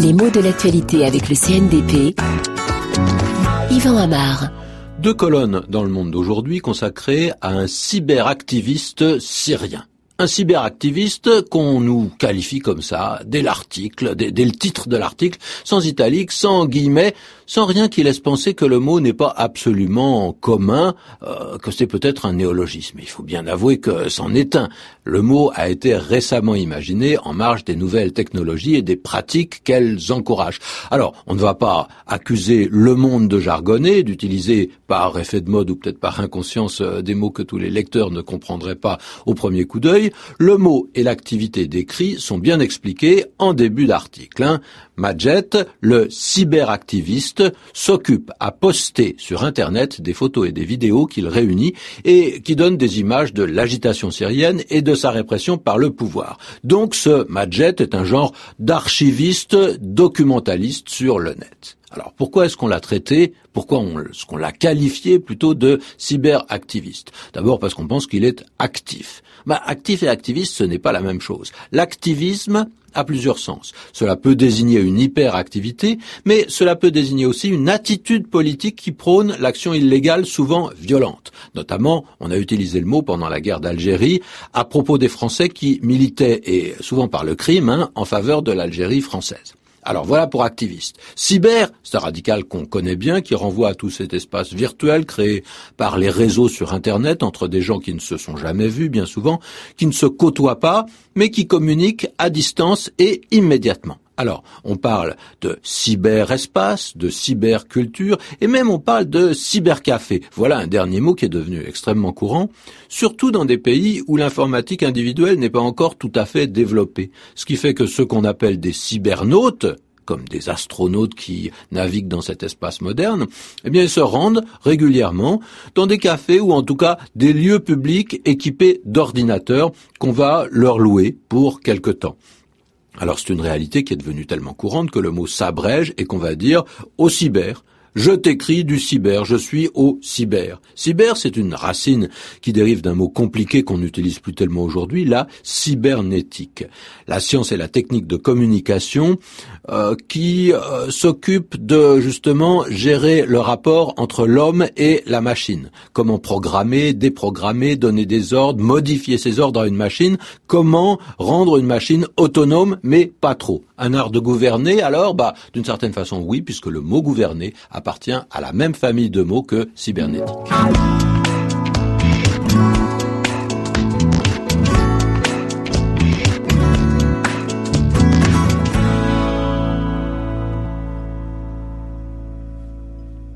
Les mots de l'actualité avec le CNDP. Yvan Amar. Deux colonnes dans le monde d'aujourd'hui consacrées à un cyberactiviste syrien un cyberactiviste qu'on nous qualifie comme ça, dès l'article, dès, le titre de l'article, sans italique, sans guillemets, sans rien qui laisse penser que le mot n'est pas absolument commun, euh, que c'est peut-être un néologisme. Il faut bien avouer que c'en est un. Le mot a été récemment imaginé en marge des nouvelles technologies et des pratiques qu'elles encouragent. Alors, on ne va pas accuser le monde de jargonner, d'utiliser par effet de mode ou peut-être par inconscience euh, des mots que tous les lecteurs ne comprendraient pas au premier coup d'œil. Le mot et l'activité décrits sont bien expliqués en début d'article. Hein. Majet, le cyberactiviste, s'occupe à poster sur Internet des photos et des vidéos qu'il réunit et qui donnent des images de l'agitation syrienne et de sa répression par le pouvoir. Donc ce Majet est un genre d'archiviste documentaliste sur le net. Alors pourquoi est-ce qu'on l'a traité Pourquoi est-ce qu'on l'a qualifié plutôt de cyberactiviste? D'abord parce qu'on pense qu'il est actif. Bah, actif et activiste, ce n'est pas la même chose. L'activisme a plusieurs sens. Cela peut désigner une hyperactivité, mais cela peut désigner aussi une attitude politique qui prône l'action illégale souvent violente. Notamment, on a utilisé le mot pendant la guerre d'Algérie à propos des Français qui militaient, et souvent par le crime, hein, en faveur de l'Algérie française. Alors voilà pour activiste. Cyber, c'est un radical qu'on connaît bien, qui renvoie à tout cet espace virtuel créé par les réseaux sur Internet entre des gens qui ne se sont jamais vus, bien souvent, qui ne se côtoient pas, mais qui communiquent à distance et immédiatement. Alors, on parle de cyberespace, de cyberculture, et même on parle de cybercafé. Voilà un dernier mot qui est devenu extrêmement courant, surtout dans des pays où l'informatique individuelle n'est pas encore tout à fait développée. Ce qui fait que ce qu'on appelle des cybernautes, comme des astronautes qui naviguent dans cet espace moderne, eh bien, ils se rendent régulièrement dans des cafés ou en tout cas des lieux publics équipés d'ordinateurs qu'on va leur louer pour quelque temps. Alors c'est une réalité qui est devenue tellement courante que le mot s'abrège et qu'on va dire au cyber, je t'écris du cyber, je suis au cyber. Cyber, c'est une racine qui dérive d'un mot compliqué qu'on n'utilise plus tellement aujourd'hui, la cybernétique. La science et la technique de communication euh, qui euh, s'occupe de justement gérer le rapport entre l'homme et la machine. Comment programmer, déprogrammer, donner des ordres, modifier ces ordres à une machine. Comment rendre une machine autonome, mais pas trop. Un art de gouverner, alors, bah, d'une certaine façon, oui, puisque le mot gouverner appartient à la même famille de mots que cybernétique.